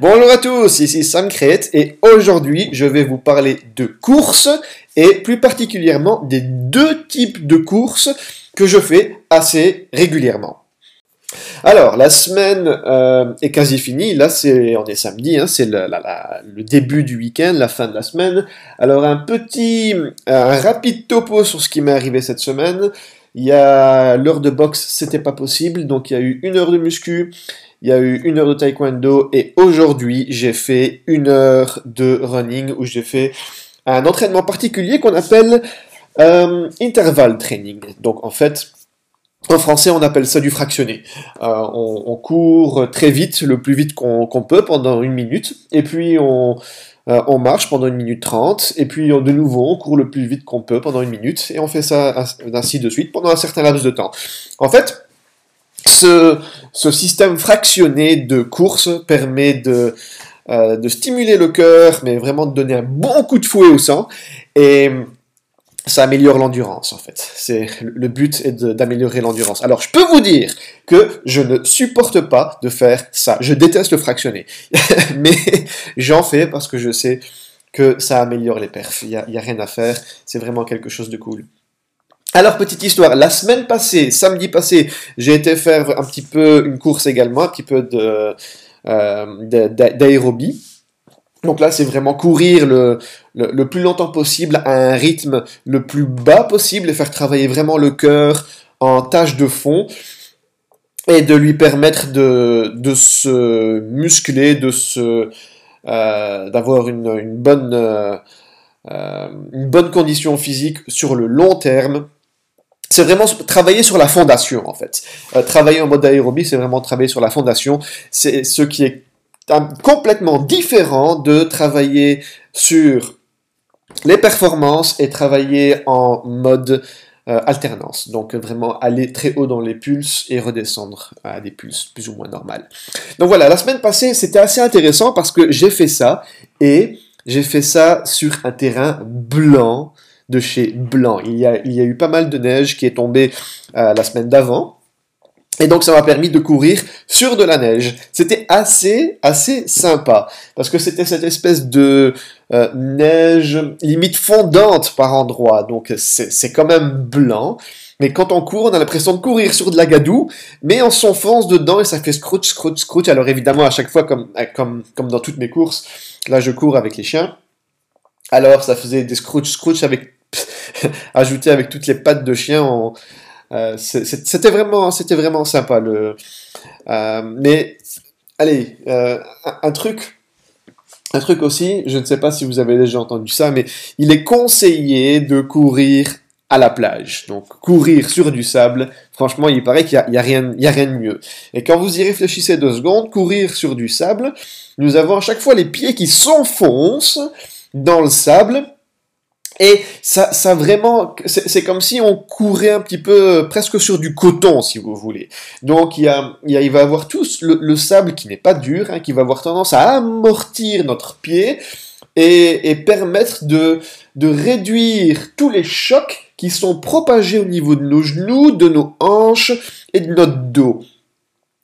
Bonjour à tous, ici Sam Crête et aujourd'hui je vais vous parler de courses et plus particulièrement des deux types de courses que je fais assez régulièrement. Alors, la semaine euh, est quasi finie. Là, c'est, on est samedi, hein, c'est le, le, début du week-end, la fin de la semaine. Alors, un petit, un rapide topo sur ce qui m'est arrivé cette semaine. Il y a l'heure de boxe, c'était pas possible, donc il y a eu une heure de muscu, il y a eu une heure de taekwondo, et aujourd'hui j'ai fait une heure de running où j'ai fait un entraînement particulier qu'on appelle euh, interval training. Donc en fait, en français, on appelle ça du fractionné. Euh, on, court très vite, le plus vite qu'on peut pendant une minute, et puis on, euh, on marche pendant une minute trente, et puis de nouveau on court le plus vite qu'on peut pendant une minute, et on fait ça ainsi de suite pendant un certain laps de temps. En fait, ce, système fractionné de course permet de, euh, de stimuler le cœur, mais vraiment de donner un bon coup de fouet au sang, et ça améliore l'endurance en fait. C'est le but est d'améliorer l'endurance. Alors je peux vous dire que je ne supporte pas de faire ça. Je déteste le fractionner, mais j'en fais parce que je sais que ça améliore les perfs. Il n'y a, a, rien à faire. C'est vraiment quelque chose de cool. Alors petite histoire. La semaine passée, samedi passé, j'ai été faire un petit peu une course également, un petit peu euh, d'aérobie. Donc là, c'est vraiment courir le, plus longtemps possible à un rythme le plus bas possible et faire travailler vraiment le cœur en tâche de fond et de lui permettre de, se muscler, euh, d'avoir euh, une bonne condition physique sur le long terme. C'est vraiment travailler sur la fondation en fait. travailler en mode aérobie, c'est vraiment travailler sur la fondation. C'est ce qui est complètement différent de travailler sur les performances et travailler en mode euh, alternance. Donc vraiment aller très haut dans les pulses et redescendre à des pulses plus ou moins normales. Donc voilà, la semaine passée, c'était assez intéressant parce que j'ai fait ça et j'ai fait ça sur un terrain blanc de chez Blanc. Il y a, il y a eu pas mal de neige qui est tombée euh, la semaine d'avant. Et donc ça m'a permis de courir sur de la neige. C'était assez, assez sympa. Parce que c'était cette espèce de euh, neige limite fondante par endroits. Donc c'est quand même blanc. Mais quand on court, on a l'impression de courir sur de la gadoue, mais on s'enfonce dedans et ça fait scrooch, scrooch, scrooch. Alors évidemment, à chaque fois, comme, comme, comme dans toutes mes courses, là je cours avec les chiens. Alors ça faisait des scrooch, scrooch avec ajouté avec toutes les pattes de chien. Euh, c'était vraiment, c'était vraiment sympa. Le, euh, mais allez, euh, un, truc, un truc aussi. Je ne sais pas si vous avez déjà entendu ça, mais il est conseillé de courir à la plage. Donc courir sur du sable, franchement, il paraît qu'il n'y a, a, rien, il y a rien de mieux. Et quand vous y réfléchissez deux secondes, courir sur du sable, nous avons à chaque fois les pieds qui s'enfoncent dans le sable et ça, vraiment, c'est comme si on courait un petit peu euh, presque sur du coton, si vous voulez. Donc il, y a, il, y va avoir tout le, sable qui n'est pas dur, hein, qui va avoir tendance à amortir notre pied et, et permettre de réduire tous les chocs qui sont propagés au niveau de nos genoux, de nos hanches et de notre dos.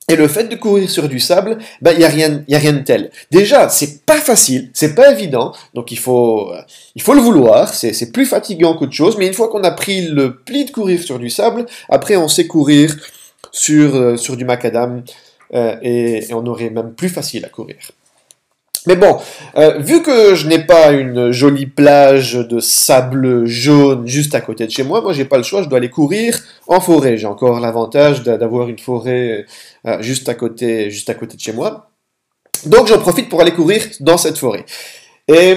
Et le fait de courir sur du sable, ben il y a rien, y a rien de tel. Déjà, c'est pas facile, c'est pas évident, donc il faut, euh, il faut le vouloir. C'est plus fatigant qu'autre chose, mais une fois qu'on a pris le pli de courir sur du sable, après on sait courir sur euh, sur du macadam euh, et on aurait même plus facile à courir. Mais bon, euh, vu que je n'ai pas une jolie plage de sable jaune juste à côté de chez moi, moi j'ai pas le choix, je dois aller courir en forêt. J'ai encore l'avantage d'avoir une forêt euh, juste à côté, juste à côté de chez moi. Donc j'en profite pour aller courir dans cette forêt. Et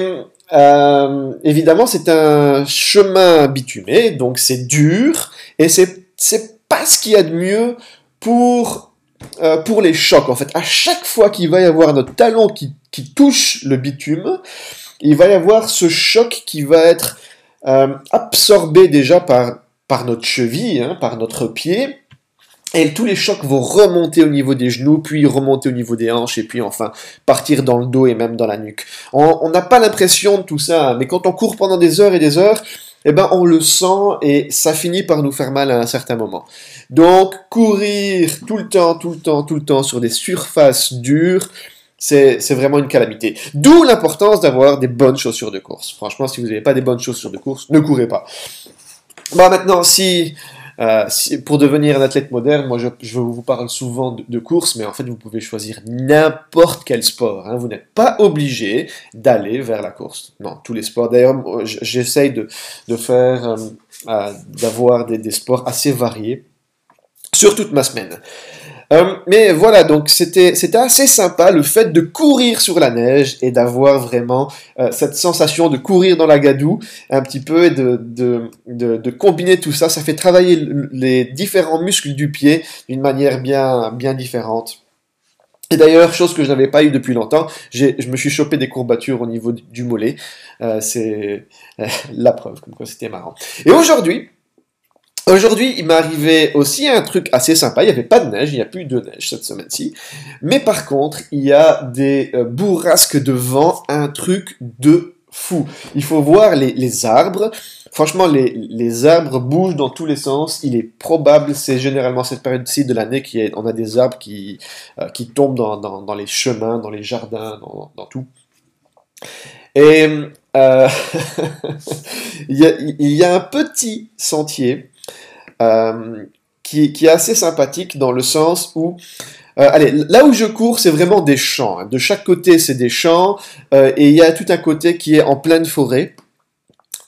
euh, évidemment, c'est un chemin bitumé, donc c'est dur et c'est c'est pas ce qu'il y a de mieux pour pour les chocs. En fait, à chaque fois qu'il va y avoir notre talon qui qui touche le bitume, il va y avoir ce choc qui va être euh, absorbé déjà par, par notre cheville, hein, par notre pied, et tous les chocs vont remonter au niveau des genoux, puis remonter au niveau des hanches, et puis enfin partir dans le dos et même dans la nuque. On n'a pas l'impression de tout ça, mais quand on court pendant des heures et des heures, eh ben on le sent et ça finit par nous faire mal à un certain moment. Donc courir tout le temps, tout le temps, tout le temps sur des surfaces dures, c'est vraiment une calamité. D'où l'importance d'avoir des bonnes chaussures de course. Franchement, si vous n'avez pas des bonnes chaussures de course, ne courez pas. Bon, maintenant, si, euh, pour devenir un athlète moderne, moi je, vous parle souvent de, course, mais en fait vous pouvez choisir n'importe quel sport. Hein. Vous n'êtes pas obligé d'aller vers la course. Non, tous les sports. D'ailleurs, j'essaye de, faire, euh, euh, d'avoir des sports assez variés sur toute ma semaine. Euh, mais voilà, donc c'était assez sympa le fait de courir sur la neige et d'avoir vraiment euh, cette sensation de courir dans la gadoue un petit peu et de, de, de, combiner tout ça. Ça fait travailler les différents muscles du pied d'une manière bien, bien différente. Et d'ailleurs, chose que je n'avais pas eu depuis longtemps, je me suis chopé des courbatures au niveau du mollet. Euh, c'est la preuve, comme quoi c'était marrant. Et aujourd'hui, Aujourd'hui, il m'est arrivé aussi un truc assez sympa. Il n'y avait pas de neige, il n'y a plus de neige cette semaine-ci. Mais par contre, il y a des euh, bourrasques de vent, un truc de fou. Il faut voir les, arbres. Franchement, les, arbres bougent dans tous les sens. Il est probable, c'est généralement cette période-ci de l'année qu'on a des arbres qui, euh, tombent dans, les chemins, dans les jardins, dans, tout. Et euh, il y a un petit sentier euh, qui, est assez sympathique dans le sens où euh, allez, là où je cours, c'est vraiment des champs. Hein. De chaque côté, c'est des champs, euh, et il y a tout un côté qui est en pleine forêt.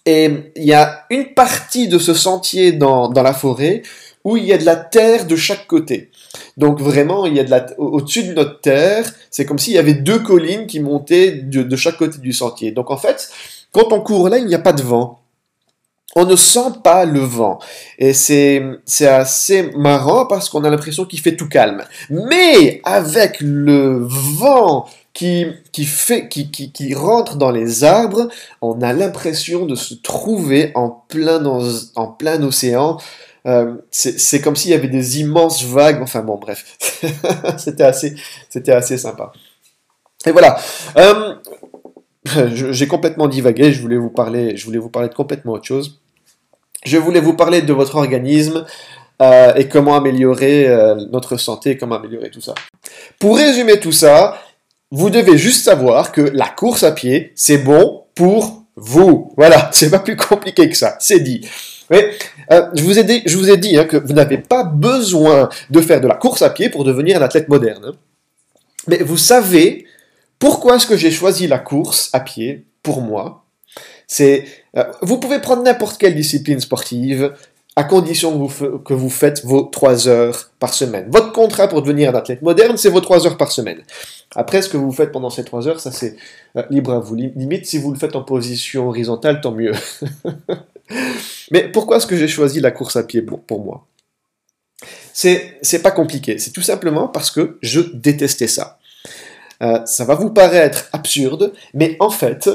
Et il y a une partie de ce sentier dans, la forêt où il y a de la terre de chaque côté. Donc vraiment, il y a de la au-dessus de notre terre, c'est comme s'il y avait deux collines qui montaient de chaque côté du sentier. Donc en fait, quand on court là, il n'y a pas de vent on ne sent pas le vent. Et c'est, c'est assez marrant parce qu'on a l'impression qu'il fait tout calme. Mais avec le vent qui, qui, fait, qui, qui, rentre dans les arbres, on a l'impression de se trouver en plein, en plein océan. Euh, c'est, comme s'il y avait des immenses vagues. Enfin bon, bref. c'était, assez, c'était assez sympa. Et voilà. Euh, j'ai complètement divagué, je voulais vous parler, je voulais vous parler de complètement autre chose. Je voulais vous parler de votre organisme euh, et comment améliorer euh, notre santé, comment améliorer tout ça. Pour résumer tout ça, vous devez juste savoir que la course à pied, c'est bon pour vous. Voilà, c'est pas plus compliqué que ça, c'est dit. Euh, je vous ai dit, hein, que vous n'avez pas besoin de faire de la course à pied pour devenir un athlète moderne. Mais vous savez pourquoi j'ai choisi la course à pied pour moi? C'est, euh, vous pouvez prendre n'importe quelle discipline sportive, à condition que vous, faites vos 3 heures par semaine. Votre contrat pour devenir un athlète moderne, c'est vos 3 heures par semaine. Après, ce que vous faites pendant ces 3 heures, ça c'est euh, libre à vous. Limite, si vous le faites en position horizontale, tant mieux. Mais pourquoi est-ce que j'ai choisi la course à pied pour moi? C'est, c'est pas compliqué. C'est tout simplement parce que je détestais ça. Euh, ça va vous paraître absurde, mais en fait,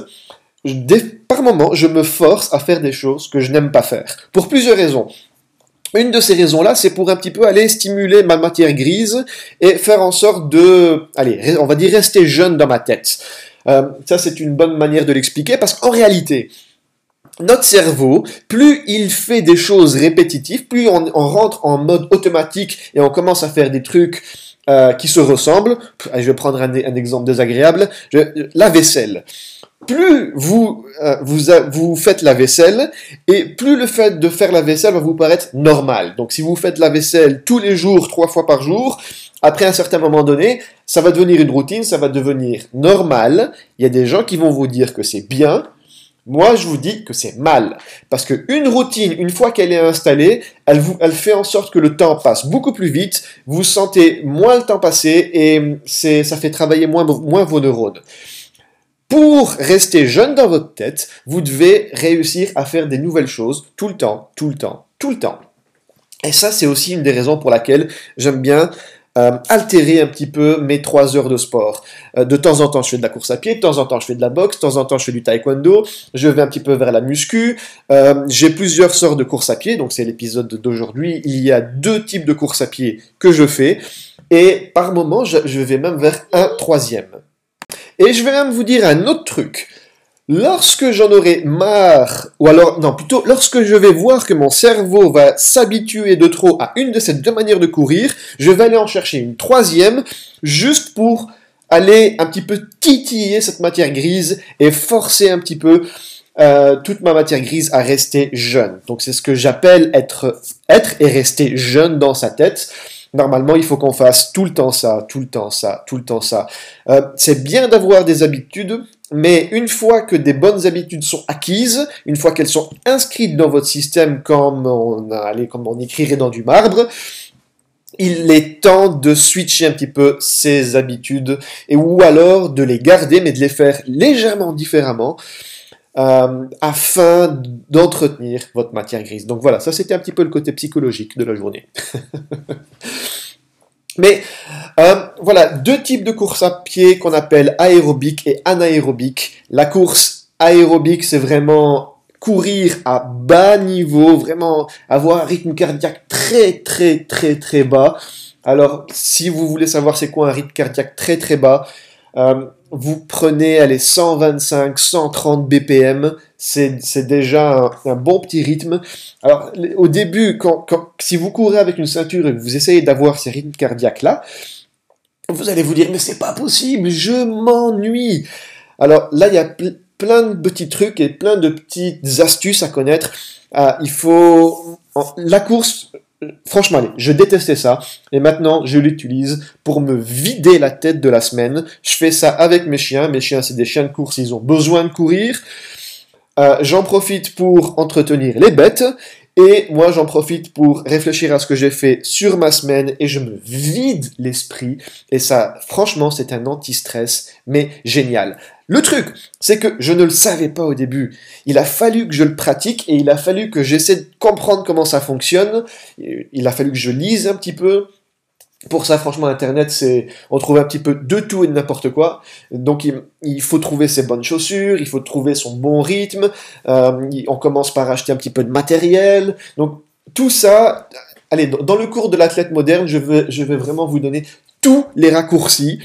par moment, je me force à faire des choses que je n'aime pas faire. Pour plusieurs raisons. Une de ces raisons-là, c'est pour un petit peu aller stimuler ma matière grise et faire en sorte de, allez, on va dire rester jeune dans ma tête. Euh, ça, c'est une bonne manière de l'expliquer parce qu'en réalité, notre cerveau, plus il fait des choses répétitives, plus on, rentre en mode automatique et on commence à faire des trucs euh, qui se ressemblent. Je vais prendre un exemple désagréable. la vaisselle plus vous, euh, vous, faites la vaisselle, et plus le fait de faire la vaisselle va vous paraître normal. Donc si vous faites la vaisselle tous les jours, trois fois par jour, après un certain moment donné, ça va devenir une routine, ça va devenir normal. Il y a des gens qui vont vous dire que c'est bien. Moi, je vous dis que c'est mal. Parce qu'une routine, une fois qu'elle est installée, elle, fait en sorte que le temps passe beaucoup plus vite, vous sentez moins le temps passer et ça fait travailler moins vos neurones. Pour rester jeune dans votre tête, vous devez réussir à faire des nouvelles choses tout le temps, tout le temps, tout le temps. Et ça, c'est aussi une des raisons pour laquelle j'aime bien euh, altérer un petit peu mes trois heures de sport. Euh, de temps en temps, je fais de la course à pied, de temps en temps, je fais de la boxe, de temps en temps, je fais du taekwondo, je vais un petit peu vers la muscu. Euh, j'ai plusieurs sortes de course à pied, donc c'est l'épisode d'aujourd'hui. Il y a deux types de course à pied que je fais, et par moment, je vais même vers un troisième. Et je vais même vous dire un autre truc. Lorsque j'en aurai marre, ou alors, non, plutôt, lorsque je vais voir que mon cerveau va s'habituer de trop à une de ces deux manières de courir, je vais aller en chercher une troisième, juste pour aller un petit peu titiller cette matière grise et forcer un petit peu euh, toute ma matière grise à rester jeune. Donc c'est ce que j'appelle être, être et rester jeune dans sa tête. Normalement, il faut qu'on fasse tout le temps ça, tout le temps ça, tout le temps ça. Euh, c'est bien d'avoir des habitudes, mais une fois que des bonnes habitudes sont acquises, une fois qu'elles sont inscrites dans votre système comme on, écrirait dans du marbre, il est temps de switcher un petit peu ces habitudes et ou alors de les garder mais de les faire légèrement différemment euh, afin d'entretenir votre matière grise. Donc voilà, ça c'était un petit peu le côté psychologique de la journée. Mais euh, voilà, deux types de courses à pied qu'on appelle aérobique et anaérobique. La course aérobique, c'est vraiment courir à bas niveau, vraiment avoir un rythme cardiaque très très très très bas. Alors, si vous voulez savoir c'est quoi un rythme cardiaque très très bas, euh, vous prenez les 125, 130 BPM, c'est déjà un, bon petit rythme. Alors, au début, quand, si vous courez avec une ceinture et que vous essayez d'avoir ces rythmes cardiaques-là, vous allez vous dire, mais c'est pas possible, je m'ennuie. Alors là, il y a plein de petits trucs et plein de petites astuces à connaître. Euh, il faut... La course, Franchement, allez, je détestais ça. Et maintenant, je l'utilise pour me vider la tête de la semaine. Je fais ça avec mes chiens. Mes chiens, c'est des chiens de course, ils ont besoin de courir. Euh, j'en profite pour entretenir les bêtes. Et moi, j'en profite pour réfléchir à ce que j'ai fait sur ma semaine et je me vide l'esprit. Et ça, franchement, c'est un anti-stress, mais génial. Le truc, c'est que je ne le savais pas au début. Il a fallu que je le pratique et il a fallu que j'essaie de comprendre comment ça fonctionne. Il a fallu que je lise un petit peu. Pour ça, franchement, Internet, c'est, on trouve un petit peu de tout et de n'importe quoi. Donc, il, faut trouver ses bonnes chaussures, il faut trouver son bon rythme. Euh, on commence par acheter un petit peu de matériel. Donc, tout ça, allez, dans le cours de l'athlète moderne, je je vais vraiment vous donner tous les raccourcis,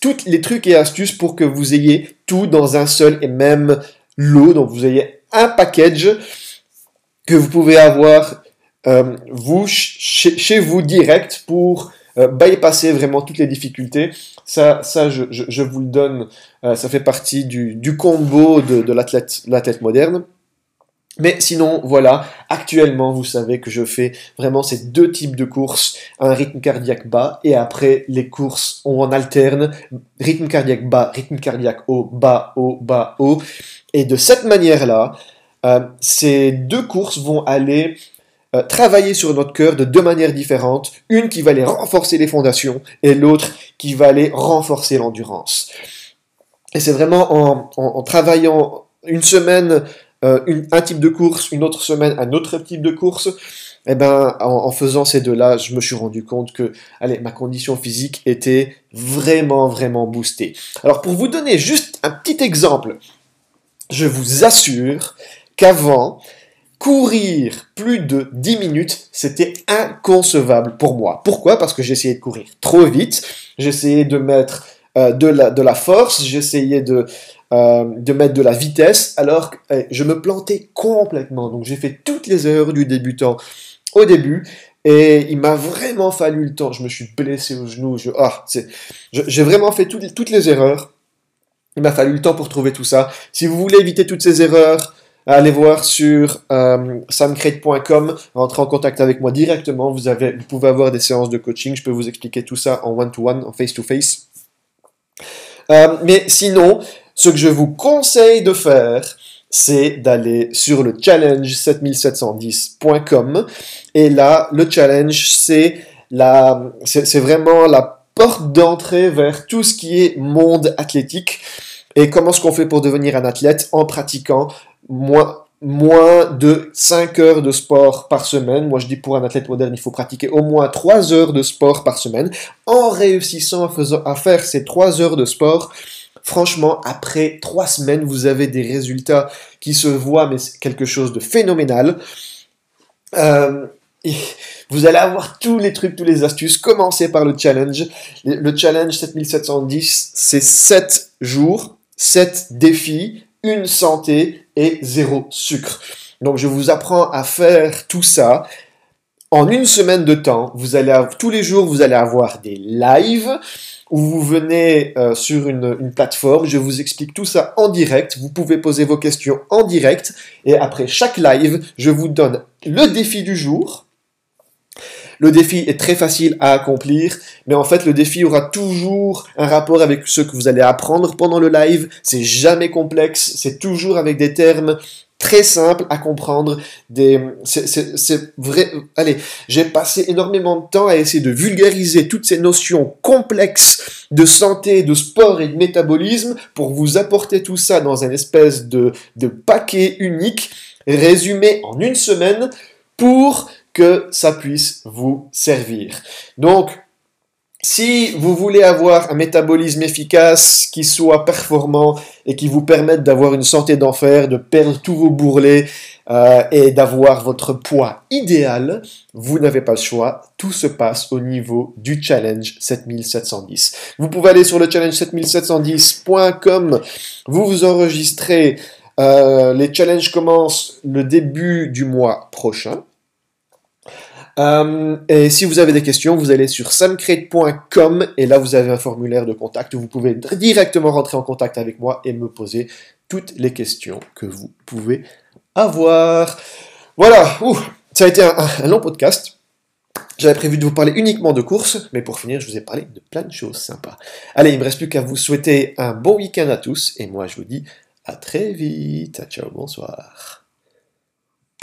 tous les trucs et astuces pour que vous ayez tout dans un seul et même lot. Donc, vous ayez un package que vous pouvez avoir euh, chez, vous direct pour euh, bypasser vraiment toutes les difficultés. Ça, ça je, vous le donne, euh, ça fait partie du, du combo de, de l'athlète moderne. Mais sinon, voilà, actuellement, vous savez que je fais vraiment ces deux types de courses, un rythme cardiaque bas, et après, les courses, on alterne, rythme cardiaque bas, rythme cardiaque haut, bas, haut, bas, haut. Et de cette manière-là, euh, ces deux courses vont aller euh, travailler sur notre cœur de deux manières différentes. Une qui va aller renforcer les fondations et l'autre qui va aller renforcer l'endurance. Et c'est vraiment en, travaillant une semaine euh, un type de course, une autre semaine un autre type de course, eh ben, en, faisant ces deux-là, je me suis rendu compte que ma condition physique était vraiment, vraiment boostée. Alors pour vous donner juste un petit exemple, je vous assure qu'avant, courir plus de 10 minutes, c'était inconcevable pour moi. Pourquoi? Parce que j'essayais de courir trop vite, j'essayais de mettre euh, de, la, de la force, j'essayais de, euh, de mettre de la vitesse, alors que eh, je me plantais complètement. Donc j'ai fait toutes les erreurs du débutant au début. Et il m'a vraiment fallu le temps. Je me suis blessé au genou. Je, ah, j'ai vraiment fait toutes les erreurs. Il m'a fallu le temps pour trouver tout ça. Si vous voulez éviter toutes ces erreurs, allez voir sur euh, samcrate.com, rentrez en contact avec moi directement. Vous, avez, vous pouvez avoir des séances de coaching. Je peux vous expliquer tout ça en one-to-one, en face-to-face. Euh, mais sinon, ce que je vous conseille de faire, c'est d'aller sur le challenge 7710.com. Et là, le challenge, c'est la, c'est vraiment la porte d'entrée vers tout ce qui est monde athlétique. Et comment est-ce qu'on fait pour devenir un athlète en pratiquant moins, moins de 5 heures de sport par semaine. Moi, je dis pour un athlète moderne, il faut pratiquer au moins 3 heures de sport par semaine. En réussissant à, faire ces 3 heures de sport, franchement, après 3 semaines, vous avez des résultats qui se voient, mais c'est quelque chose de phénoménal. Euh, vous allez avoir tous les trucs, tous les astuces. Commencez par le challenge. Le challenge 7710, c'est 7 jours, 7 défis, une santé et zéro sucre. Donc je vous apprends à faire tout ça. En une semaine de temps, vous allez tous les jours, vous allez avoir des lives où vous venez euh, sur une, une, plateforme, je vous explique tout ça en direct, vous pouvez poser vos questions en direct, et après chaque live, je vous donne le défi du jour. Le défi est très facile à accomplir, mais en fait le défi aura toujours un rapport avec ce que vous allez apprendre pendant le live. C'est jamais complexe, c'est toujours avec des termes très simples à comprendre. Des, c'est vrai. Allez, j'ai passé énormément de temps à essayer de vulgariser toutes ces notions complexes de santé, de sport et de métabolisme pour vous apporter tout ça dans un espèce de, de paquet unique résumé en une semaine pour que ça puisse vous servir. Donc, si vous voulez avoir un métabolisme efficace qui soit performant et qui vous permette d'avoir une santé d'enfer, de perdre tous vos bourrelets euh, et d'avoir votre poids idéal, vous n'avez pas le choix. Tout se passe au niveau du challenge 7710. Vous pouvez aller sur le challenge 7710.com, vous vous enregistrez. Euh, les challenges commencent le début du mois prochain. Euh, et si vous avez des questions, vous allez sur samcrate.com et là vous avez un formulaire de contact. Vous pouvez directement rentrer en contact avec moi et me poser toutes les questions que vous pouvez avoir. Voilà, ça a été un, long podcast. J'avais prévu de vous parler uniquement de courses, mais pour finir, je vous ai parlé de plein de choses sympas. Allez, il ne me reste plus qu'à vous souhaiter un bon week-end à tous, et moi je vous dis à très vite. Ciao, bonsoir.